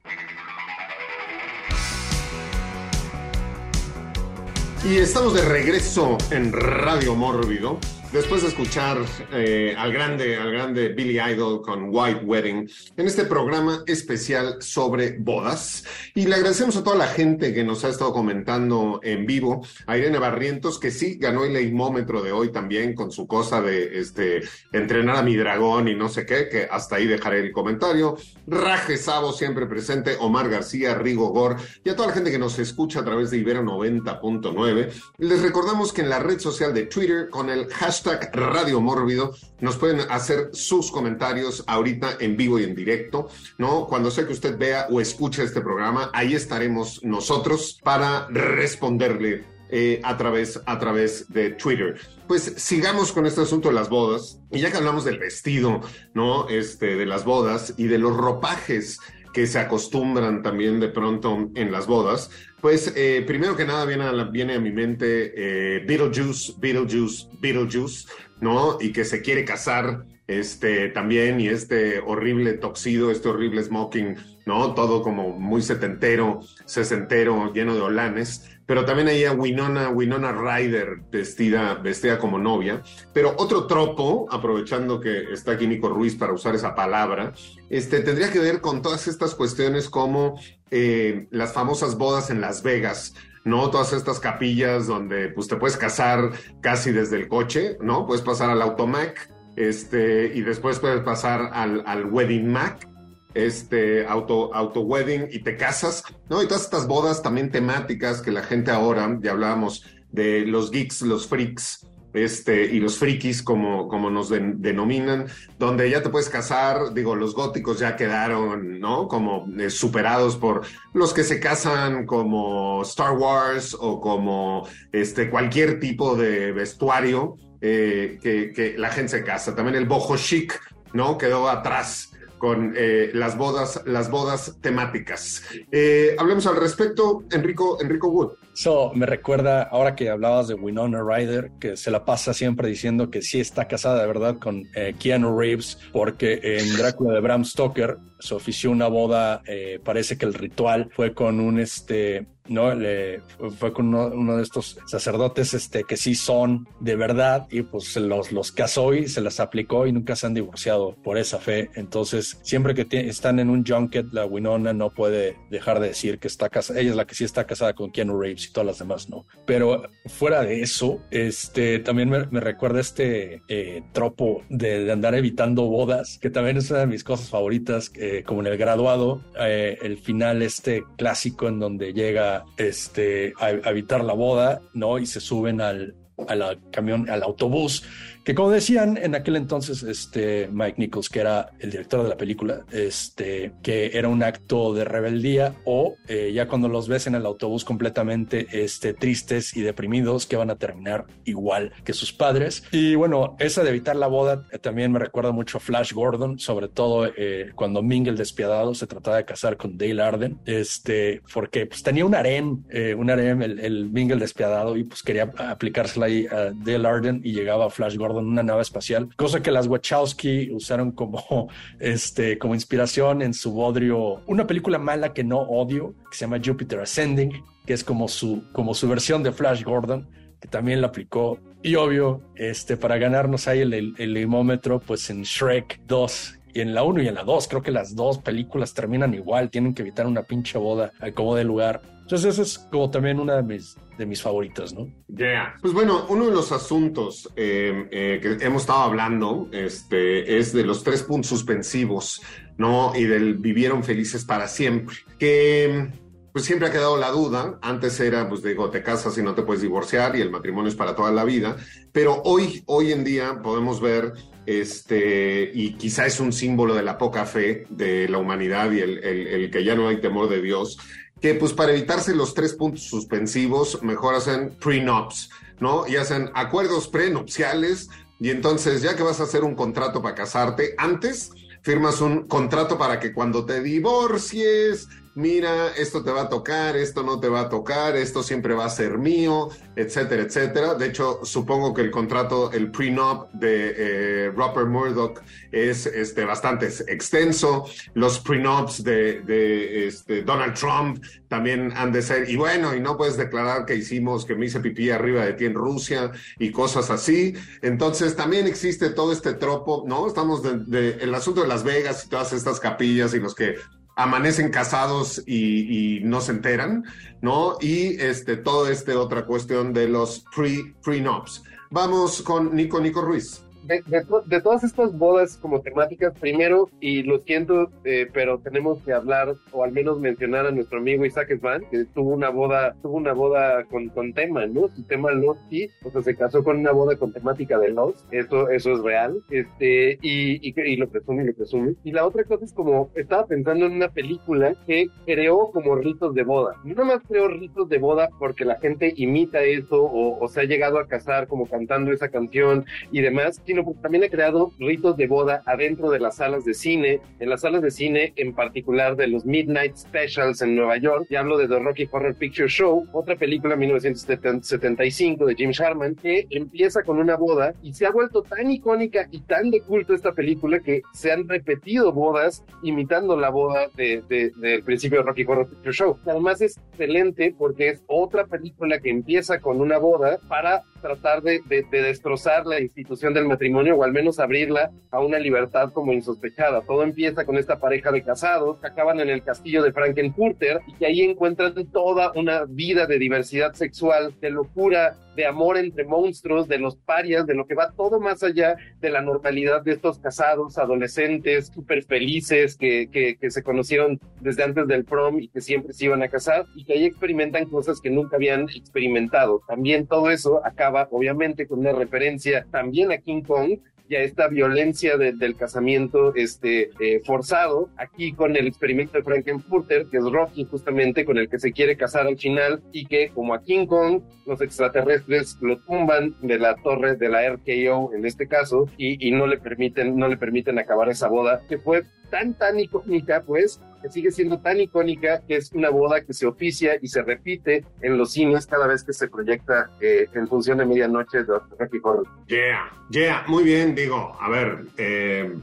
Y estamos de regreso en Radio Mórbido después de escuchar eh, al grande, al grande Billy Idol con White Wedding en este programa especial sobre bodas. Y le agradecemos a toda la gente que nos ha estado comentando en vivo, a Irene Barrientos, que sí ganó el leimómetro de hoy también con su cosa de este entrenar a mi dragón y no sé qué, que hasta ahí dejaré el comentario. Raje Sabo siempre presente, Omar García, Rigo Gor y a toda la gente que nos escucha a través de Ibero 90.9. Les recordamos que en la red social de Twitter con el hashtag Radio Mórbido. Nos pueden hacer sus comentarios ahorita en vivo y en directo, ¿no? Cuando sea que usted vea o escuche este programa, ahí estaremos nosotros para responderle eh, a, través, a través de Twitter. Pues sigamos con este asunto de las bodas, y ya que hablamos del vestido, ¿no? Este, de las bodas y de los ropajes que se acostumbran también de pronto en las bodas, pues eh, primero que nada viene a, viene a mi mente eh, Beetlejuice, Beetlejuice, Beetlejuice, ¿no? Y que se quiere casar este también y este horrible toxido, este horrible smoking, ¿no? Todo como muy setentero, sesentero, lleno de olanes. Pero también ahí a Winona, Winona Ryder vestida, vestida como novia. Pero otro tropo, aprovechando que está aquí Nico Ruiz para usar esa palabra, este, tendría que ver con todas estas cuestiones como eh, las famosas bodas en Las Vegas, ¿no? Todas estas capillas donde pues te puedes casar casi desde el coche, ¿no? Puedes pasar al Automac, este, y después puedes pasar al, al Wedding Mac, este, auto, auto wedding y te casas, ¿no? Y todas estas bodas también temáticas que la gente ahora, ya hablábamos de los geeks, los freaks, este, y los frikis, como, como nos denominan, donde ya te puedes casar, digo, los góticos ya quedaron, ¿no? Como eh, superados por los que se casan como Star Wars o como este, cualquier tipo de vestuario eh, que, la gente se casa. También el boho chic, ¿no? Quedó atrás con eh, las bodas, las bodas temáticas. Eh, hablemos al respecto, Enrico, Enrico Wood. Eso me recuerda, ahora que hablabas de Winona Ryder, que se la pasa siempre diciendo que sí está casada de verdad con eh, Keanu Reeves, porque en Drácula de Bram Stoker se ofició una boda, eh, parece que el ritual fue con un este ¿no? Le, fue con uno, de estos sacerdotes este, que sí son de verdad y pues los, los casó y se las aplicó y nunca se han divorciado por esa fe. Entonces, siempre que están en un junket, la Winona no puede dejar de decir que está casada. Ella es la que sí está casada con Keanu Reeves y todas las demás no. Pero fuera de eso, este, también me, recuerda este eh, tropo de, andar evitando bodas, que también es una de mis cosas favoritas, eh, como en el graduado, eh, el final este clásico en donde llega este, a evitar la boda, ¿no? Y se suben al, al camión, al autobús que como decían en aquel entonces este Mike Nichols, que era el director de la película, este, que era un acto de rebeldía o eh, ya cuando los ves en el autobús completamente este, tristes y deprimidos que van a terminar igual que sus padres. Y bueno, esa de evitar la boda eh, también me recuerda mucho a Flash Gordon, sobre todo eh, cuando Ming el despiadado se trataba de casar con Dale Arden, este, porque pues tenía un harem, un harem, el, el Ming el despiadado y pues quería aplicársela ahí a Arden y llegaba Flash Gordon una nave espacial, cosa que las Wachowski usaron como, [LAUGHS] este, como inspiración en su bodrio, una película mala que no odio, que se llama Jupiter Ascending, que es como su, como su versión de Flash Gordon, que también la aplicó. Y obvio, este, para ganarnos ahí el, el, limómetro, pues en Shrek 2 y en la 1 y en la 2, creo que las dos películas terminan igual, tienen que evitar una pinche boda como de lugar. Entonces, eso es como también una de mis, de mis favoritas, ¿no? Yeah. Pues bueno, uno de los asuntos eh, eh, que hemos estado hablando este, es de los tres puntos suspensivos, ¿no? Y del vivieron felices para siempre. Que pues siempre ha quedado la duda. Antes era, pues digo, te casas y no te puedes divorciar y el matrimonio es para toda la vida. Pero hoy, hoy en día podemos ver, este, y quizá es un símbolo de la poca fe de la humanidad y el, que ya no hay temor de Dios, que pues para evitarse los tres puntos suspensivos, mejor hacen prenups, ¿no? Y hacen acuerdos prenupciales y entonces ya que vas a hacer un contrato para casarte, antes firmas un contrato para que cuando te divorcies mira, esto te va a tocar, esto no te va a tocar, esto siempre va a ser mío, etcétera, etcétera. De hecho, supongo que el contrato, el prenup de eh, Murdoch es este, bastante extenso. Los prenups de, de este, Donald Trump también han de ser, y bueno, y no puedes declarar que hicimos, que me hice pipí arriba de ti en Rusia y cosas así. Entonces, también existe todo este tropo, ¿no? Estamos de, el asunto de Las Vegas y todas estas capillas y los que amanecen casados y, no se enteran, ¿no? Y este, todo este otra cuestión de los pre, prenups. Vamos con Nico, Nico Ruiz. De, todas estas bodas como temáticas, primero, y lo siento, eh, pero tenemos que hablar o al menos mencionar a nuestro amigo Isaac Svan, que tuvo una boda, tuvo una boda con, con tema, ¿no? Su tema Lost, sí, o sea, se casó con una boda con temática de Lost, eso, eso es real, este, y, y, y lo presume, y lo presume. Y la otra cosa es como, estaba pensando en una película que creó como ritos de boda. No nada más creó ritos de boda porque la gente imita eso o se ha llegado a casar como cantando esa canción y demás, sino porque también ha creado ritos de boda adentro de las salas de cine, en las salas de cine en particular de los Midnight Specials en Nueva York, y hablo de The Rocky Horror Picture Show, otra película 1975 de Jim Sharman, que empieza con una boda y se ha vuelto tan icónica y tan de culto esta película que se han repetido bodas imitando la boda del de, principio de Rocky Horror Picture Show. Además es excelente porque es otra película que empieza con una boda para tratar de, de, destrozar la institución del matrimonio o al menos abrirla a una libertad como insospechada. Todo empieza con esta pareja de casados que acaban en el castillo de Frankenfurter y que ahí encuentran toda una vida de diversidad sexual, de locura, de amor entre monstruos, de los parias, de lo que va todo más allá de la normalidad de estos casados, adolescentes, súper felices, que, que, que, se conocieron desde antes del prom y que siempre se iban a casar y que ahí experimentan cosas que nunca habían experimentado. También todo eso acaba obviamente con una referencia también a King Kong, y a esta violencia del casamiento este, eh, forzado, aquí con el experimento de Frankenfurter, que es Rocky justamente con el que se quiere casar al final y que como a King Kong, los extraterrestres lo tumban de la torre de la RKO en este caso y, y no le permiten, no le permiten acabar esa boda, que fue tan, tan icónica, pues, que sigue siendo tan icónica que es una boda que se oficia y se repite en los cines cada vez que se proyecta eh, en función de medianoche de Rocky Horror. Yeah, yeah, muy bien, digo, a ver, eh,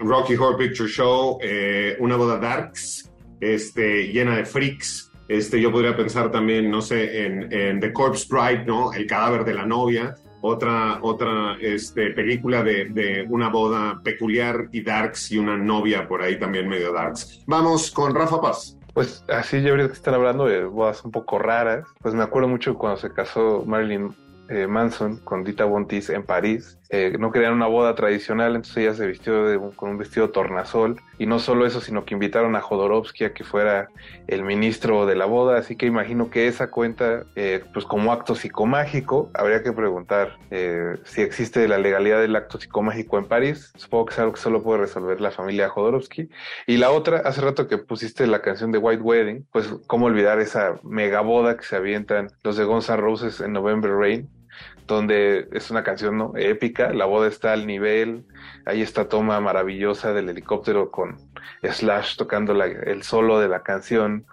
Rocky Horror Picture Show, eh, una boda darks, este, llena de freaks. Este, yo podría pensar también, no sé, en, en The Corpse Bride, ¿no? El cadáver de la novia otra, otra este, película de, de, una boda peculiar y darks y una novia por ahí también medio darks. Vamos con Rafa Paz. Pues así ya ahorita que están hablando de bodas un poco raras, pues me acuerdo mucho cuando se casó Marilyn eh, Manson con Dita Bontis en París. Eh, no querían una boda tradicional, entonces ella se vistió con un vestido tornasol. Y no solo eso, sino que invitaron a Jodorowsky a que fuera el ministro de la boda. Así que imagino que esa cuenta, eh, pues como acto psicomágico, habría que preguntar si existe la legalidad del acto psicomágico en París. Supongo que es algo que solo puede resolver la familia Jodorowsky. Y la otra, hace rato que pusiste la canción de White Wedding, pues cómo olvidar esa mega boda que se avientan los de Guns N' Roses en November Rain donde es una canción ¿no? épica, la boda está al nivel, hay esta toma maravillosa del helicóptero con Slash tocando el solo de la canción,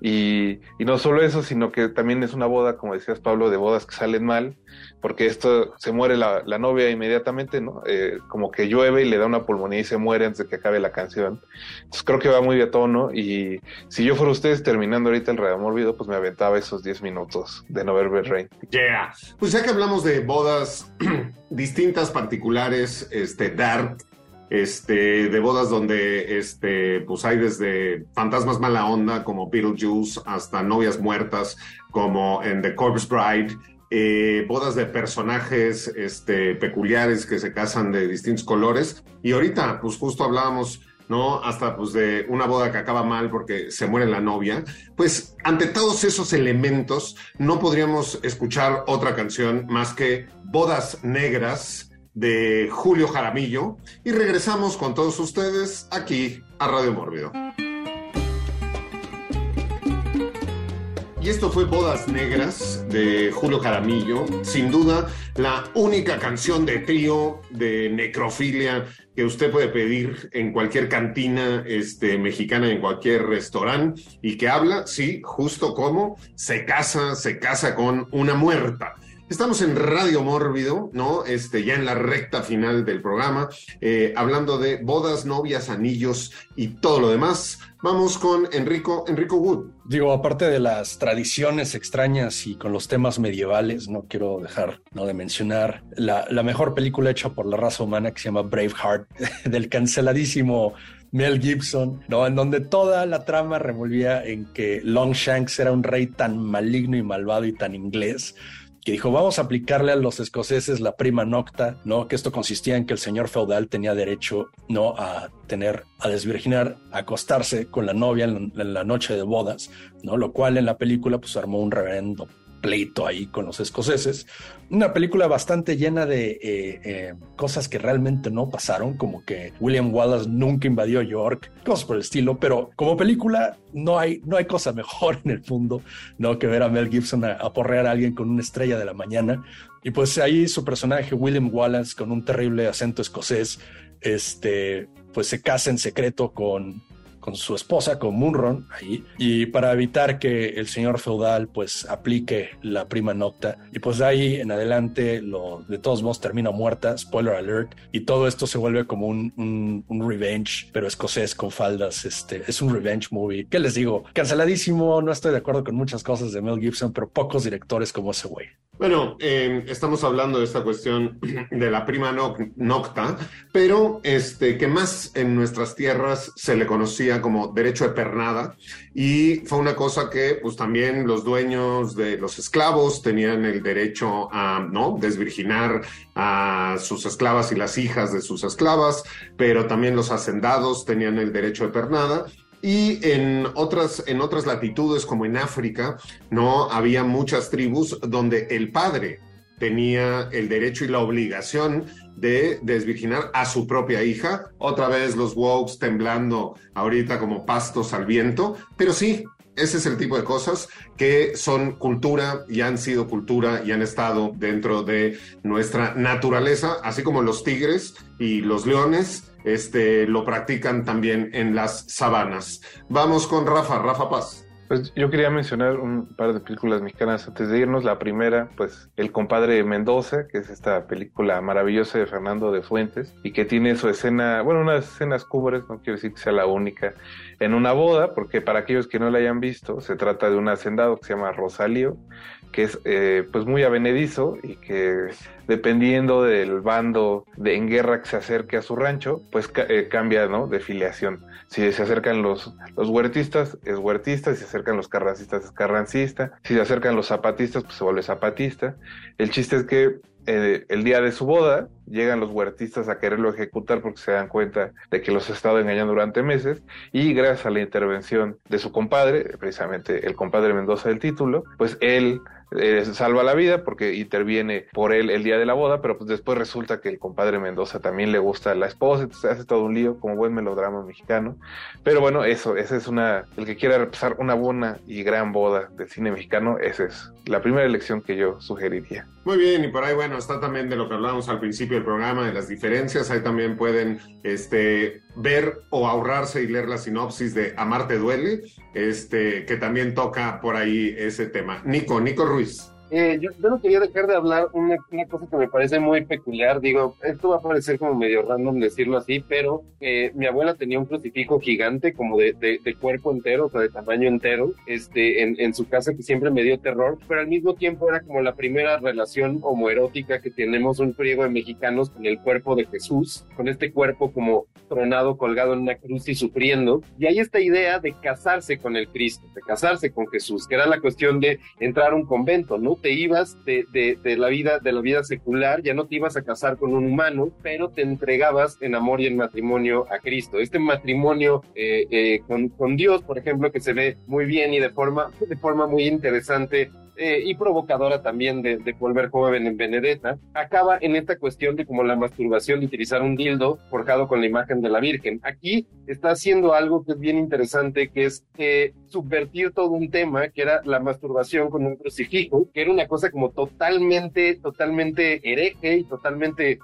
y, y, no solo eso, sino que también es una boda, como decías Pablo, de bodas que salen mal, porque esto se muere la, la novia inmediatamente, ¿no? Eh, como que llueve y le da una pulmonía y se muere antes de que acabe la canción. Entonces creo que va muy a tono y si yo fuera ustedes terminando ahorita el Radio Mórbido, pues me aventaba esos 10 minutos de November Rain. Yeah. Pues ya que hablamos de bodas [CLEARS THROAT] distintas, particulares, este, dark, este, de bodas donde este, pues hay desde fantasmas mala onda como Beetlejuice hasta novias muertas como en The Corpse Bride, eh, bodas de personajes este, peculiares que se casan de distintos colores. Y ahorita, pues justo hablábamos, ¿no? Hasta pues de una boda que acaba mal porque se muere la novia. Pues ante todos esos elementos, no podríamos escuchar otra canción más que Bodas Negras de Julio Jaramillo y regresamos con todos ustedes aquí a Radio Mórbido. Y esto fue Bodas Negras de Julio Jaramillo, sin duda la única canción de trío de necrofilia que usted puede pedir en cualquier cantina este, mexicana, en cualquier restaurante, y que habla, sí, justo como se casa, se casa con una muerta. Estamos en Radio Mórbido, ¿no? Este, ya en la recta final del programa, eh, hablando de bodas, novias, anillos y todo lo demás. Vamos con Enrico, Enrico Wood. Digo, aparte de las tradiciones extrañas y con los temas medievales, no quiero dejar ¿no? de mencionar la, la mejor película hecha por la raza humana que se llama Braveheart, [LAUGHS] del canceladísimo Mel Gibson, ¿no? En donde toda la trama revolvía en que Longshanks era un rey tan maligno y malvado y tan inglés que dijo, vamos a aplicarle a los escoceses la prima nocta, ¿no? Que esto consistía en que el señor feudal tenía derecho, ¿no? A tener, a desvirginar, a acostarse con la novia en la, noche de bodas, ¿no? Lo cual en la película pues armó un reverendo pleito ahí con los escoceses. Una película bastante llena de eh, eh, cosas que realmente no pasaron, como que William Wallace nunca invadió York, cosas por el estilo, pero como película no hay, no hay cosa mejor en el mundo ¿no? que ver a Mel Gibson aporrear a alguien con una estrella de la mañana. Y pues ahí su personaje, William Wallace, con un terrible acento escocés, este, pues se casa en secreto con con su esposa, con Munron, ahí, y para evitar que el señor feudal pues aplique la prima nocta. Y pues de ahí en adelante, lo, de todos modos, termina muerta, spoiler alert, y todo esto se vuelve como un, un, revenge, pero escocés con faldas, este, es un revenge movie. ¿Qué les digo? Canceladísimo, no estoy de acuerdo con muchas cosas de Mel Gibson, pero pocos directores como ese güey. Bueno, eh, estamos hablando de esta cuestión de la prima nocta, pero este, que más en nuestras tierras se le conocía como derecho de pernada. Y fue una cosa que pues también los dueños de los esclavos tenían el derecho a no desvirginar a sus esclavas y las hijas de sus esclavas, pero también los hacendados tenían el derecho de pernada. Y en otras, en otras latitudes, como en África, no había muchas tribus donde el padre tenía el derecho y la obligación de desvirginar a su propia hija. Otra vez los wokes temblando ahorita como pastos al viento, pero sí, ese es el tipo de cosas que son cultura y han sido cultura y han estado dentro de nuestra naturaleza, así como los tigres y los leones este, lo practican también en las sabanas. Vamos con Rafa, Rafa Paz. Pues yo quería mencionar un par de películas mexicanas antes de irnos. La primera, pues El compadre Mendoza, que es esta película maravillosa de Fernando de Fuentes y que tiene su escena, bueno, unas escenas cúbres, no quiero decir que sea la única, en una boda, porque para aquellos que no la hayan visto, se trata de un hacendado que se llama Rosalío, que es eh, pues muy avenedizo y que dependiendo del bando de, en guerra que se acerque a su rancho, pues eh, cambia ¿no? de filiación. Si se acercan los, los huertistas, es huertista, si se acercan los carrancistas, es carrancista, si se acercan los zapatistas, pues se vuelve zapatista. El chiste es que eh, el día de su boda, llegan los huertistas a quererlo ejecutar porque se dan cuenta de que los ha estado engañando durante meses y gracias a la intervención de su compadre, precisamente el compadre Mendoza del título, pues él eh, salva la vida porque interviene por él el día de la boda, pero pues después resulta que el compadre Mendoza también le gusta a la esposa, entonces hace todo un lío como buen melodrama mexicano. Pero bueno, eso, esa es una, el que quiera repasar una buena y gran boda del cine mexicano, esa es la primera elección que yo sugeriría. Muy bien, y por ahí, bueno, está también de lo que hablábamos al principio del programa, de las diferencias, ahí también pueden este, ver o ahorrarse y leer la sinopsis de Amarte Duele, este, que también toca por ahí ese tema. Nico, Nico Ruiz. Eh, yo, yo, no quería dejar de hablar una, una, cosa que me parece muy peculiar. Digo, esto va a parecer como medio random decirlo así, pero eh, mi abuela tenía un crucifijo gigante, como de, de, de, cuerpo entero, o sea, de tamaño entero, este, en, en, su casa que siempre me dio terror, pero al mismo tiempo era como la primera relación homoerótica que tenemos un friego de mexicanos con el cuerpo de Jesús, con este cuerpo como tronado, colgado en una cruz y sufriendo. Y hay esta idea de casarse con el Cristo, de casarse con Jesús, que era la cuestión de entrar a un convento, ¿no? Te ibas de, de, de, la vida, de la vida secular, ya no te ibas a casar con un humano, pero te entregabas en amor y en matrimonio a Cristo. Este matrimonio eh, eh, con, con, Dios, por ejemplo, que se ve muy bien y de forma, de forma muy interesante eh, y provocadora también de, de, volver joven en Benedetta, acaba en esta cuestión de como la masturbación de utilizar un dildo forjado con la imagen de la Virgen. Aquí está haciendo algo que es bien interesante, que es eh, subvertir todo un tema, que era la masturbación con un crucifijo, que era una cosa como totalmente, totalmente hereje y totalmente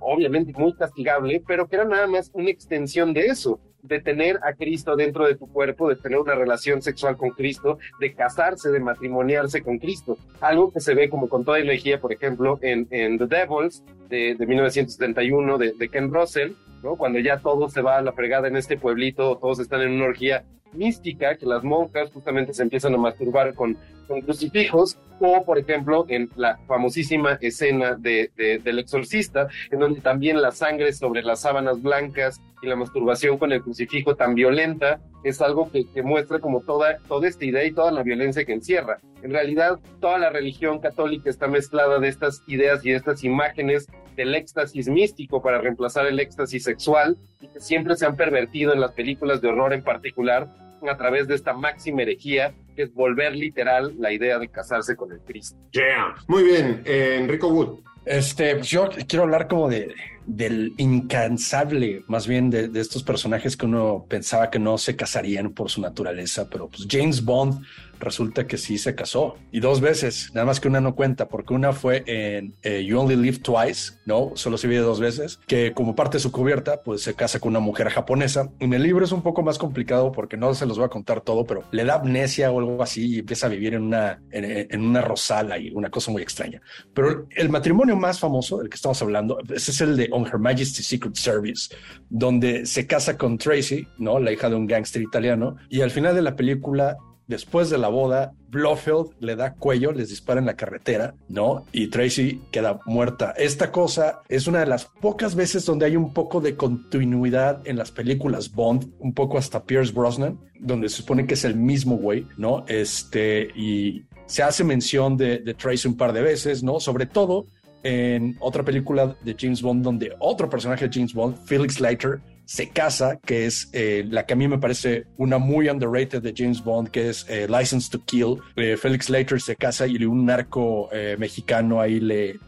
obviamente muy castigable, pero que era nada más una extensión de eso, de tener a Cristo dentro de tu cuerpo, de tener una relación sexual con Cristo, de casarse, de matrimoniarse con Cristo. Algo que se ve como con toda energía, por ejemplo, en, en The Devils de, de 1971 de, de Ken Russell, Cuando ya todo se va a la fregada en este pueblito, todos están en una orgía mística, que las monjas justamente se empiezan a masturbar con, crucifijos, o por ejemplo en la famosísima escena de, del exorcista, en donde también la sangre sobre las sábanas blancas y la masturbación con el crucifijo tan violenta es algo que, que, muestra como toda, toda esta idea y toda la violencia que encierra. En realidad, toda la religión católica está mezclada de estas ideas y estas imágenes del éxtasis místico para reemplazar el éxtasis sexual y que siempre se han pervertido en las películas de horror en particular a través de esta máxima herejía que es volver literal la idea de casarse con el Cristo. Yeah. Muy bien, eh, Enrico Wood. Este, pues yo quiero hablar como de, del incansable, más bien de, estos personajes que uno pensaba que no se casarían por su naturaleza, pero pues James Bond resulta que sí se casó y dos veces, nada más que una no cuenta, porque una fue en eh, You Only Live Twice, no, solo se vive dos veces, que como parte de su cubierta, pues se casa con una mujer japonesa. En el libro es un poco más complicado porque no se los voy a contar todo, pero le da amnesia o algo así y empieza a vivir en una, en, una rosala y una cosa muy extraña. Pero el matrimonio más famoso del que estamos hablando, es el de On Her Majesty's Secret Service, donde se casa con Tracy, ¿no? La hija de un gángster italiano, y al final de la película después de la boda, Blofeld le da cuello, les dispara en la carretera, ¿no? Y Tracy queda muerta. Esta cosa es una de las pocas veces donde hay un poco de continuidad en las películas Bond, un poco hasta Pierce Brosnan, donde se supone que es el mismo güey, ¿no? Este, y se hace mención de, de Tracy un par de veces, ¿no? Sobre todo en otra película de James Bond, donde otro personaje de James Bond, Felix Leiter, se casa, que es eh, la que a mí me parece una muy underrated de James Bond, que es eh, License to Kill. Eh, Felix Leiter se casa y un narco mexicano ahí le,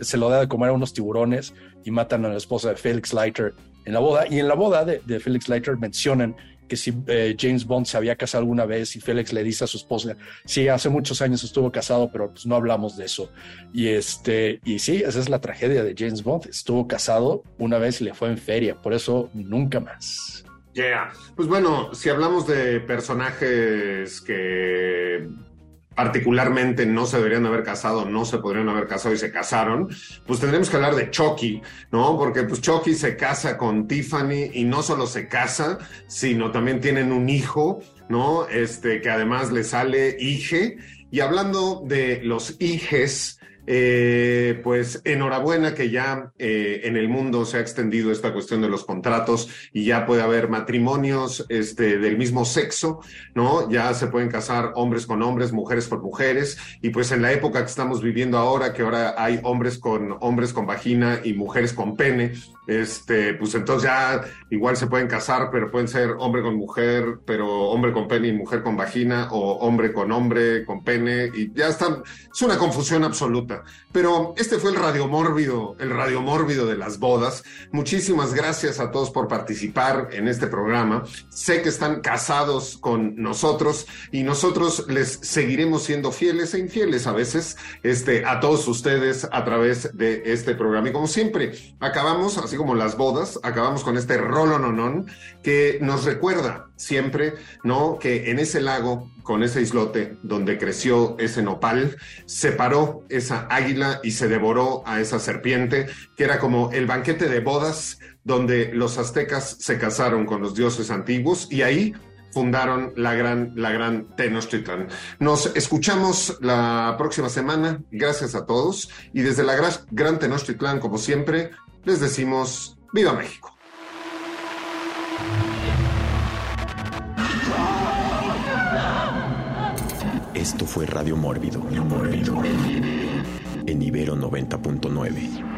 se lo da de comer a unos tiburones y matan a la esposa de Felix Leiter en la boda. Y en la boda de, de Felix Leiter mencionan que si eh, James Bond se había casado alguna vez y Félix le dice a su esposa, sí, hace muchos años estuvo casado, pero pues no hablamos de eso. Y este, y sí, esa es la tragedia de James Bond. Estuvo casado una vez y le fue en feria, por eso nunca más. Yeah. Pues bueno, si hablamos de personajes que particularmente no se deberían haber casado, no se podrían haber casado y se casaron, pues tendremos que hablar de Chucky, ¿no? Porque pues Chucky se casa con Tiffany y no solo se casa, sino también tienen un hijo, ¿no? Este que además le sale hije. Y hablando de los hijes, eh, pues enhorabuena que ya eh, en el mundo se ha extendido esta cuestión de los contratos y ya puede haber matrimonios este, del mismo sexo, ¿no? Ya se pueden casar hombres con hombres, mujeres con mujeres, y pues en la época que estamos viviendo ahora, que ahora hay hombres con hombres con vagina y mujeres con pene, este, pues entonces ya igual se pueden casar, pero pueden ser hombre con mujer, pero hombre con pene y mujer con vagina, o hombre con hombre con pene, y ya están, es una confusión absoluta. Pero este fue el radiomórbido, el radiomórbido de las bodas. Muchísimas gracias a todos por participar en este programa. Sé que están casados con nosotros y nosotros les seguiremos siendo fieles e infieles a veces, este, a todos ustedes a través de este programa. Y como siempre, acabamos así como las bodas, acabamos con este rolo nonón que nos recuerda siempre, ¿no? Que en ese lago, con ese islote donde creció ese nopal, se paró esa águila y se devoró a esa serpiente, que era como el banquete de bodas donde los aztecas se casaron con los dioses antiguos y ahí fundaron la gran, la gran Tenochtitlan. Nos escuchamos la próxima semana. Gracias a todos. Y desde la gran, Tenochtitlan, como siempre, les decimos ¡Viva México! Esto fue Radio Mórbido, Mórbido en Ibero 90.9.